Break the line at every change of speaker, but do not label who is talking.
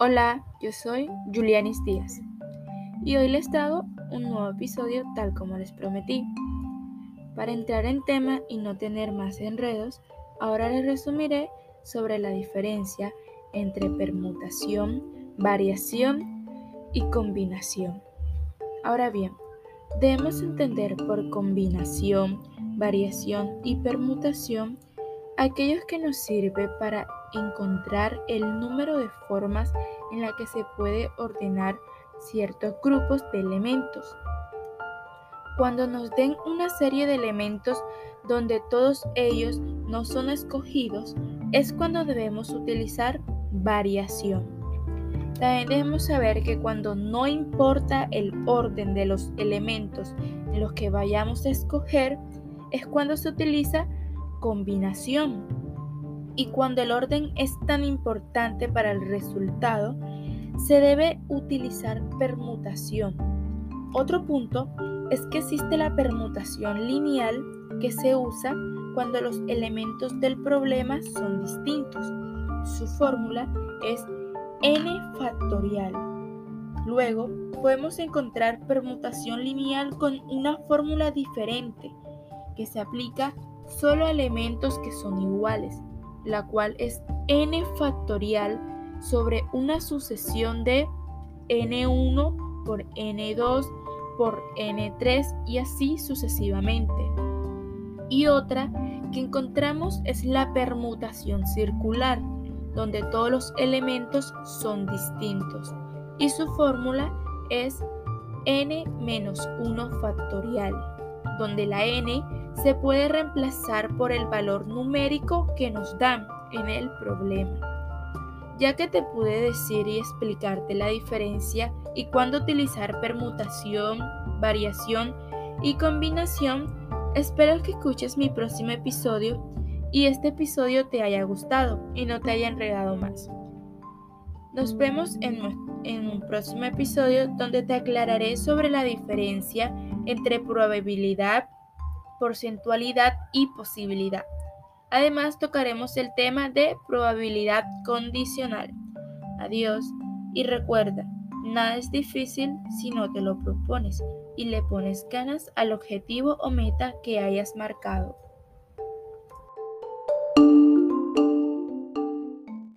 Hola, yo soy Julianis Díaz y hoy les traigo un nuevo episodio tal como les prometí. Para entrar en tema y no tener más enredos, ahora les resumiré sobre la diferencia entre permutación, variación y combinación. Ahora bien, debemos entender por combinación, variación y permutación aquellos que nos sirve para encontrar el número de formas en la que se puede ordenar ciertos grupos de elementos. Cuando nos den una serie de elementos donde todos ellos no son escogidos, es cuando debemos utilizar variación. También debemos saber que cuando no importa el orden de los elementos en los que vayamos a escoger, es cuando se utiliza combinación. Y cuando el orden es tan importante para el resultado, se debe utilizar permutación. Otro punto es que existe la permutación lineal que se usa cuando los elementos del problema son distintos. Su fórmula es n factorial. Luego podemos encontrar permutación lineal con una fórmula diferente que se aplica solo elementos que son iguales, la cual es n factorial sobre una sucesión de n1 por n2 por n3 y así sucesivamente. Y otra que encontramos es la permutación circular, donde todos los elementos son distintos y su fórmula es n-1 factorial, donde la n se puede reemplazar por el valor numérico que nos dan en el problema. Ya que te pude decir y explicarte la diferencia y cuándo utilizar permutación, variación y combinación, espero que escuches mi próximo episodio y este episodio te haya gustado y no te haya enredado más. Nos vemos en, en, un próximo episodio donde te aclararé sobre la diferencia entre probabilidad, porcentualidad y posibilidad. Además tocaremos el tema de probabilidad condicional. Adiós y recuerda, nada es difícil si no te lo propones y le pones ganas al objetivo o meta que hayas marcado.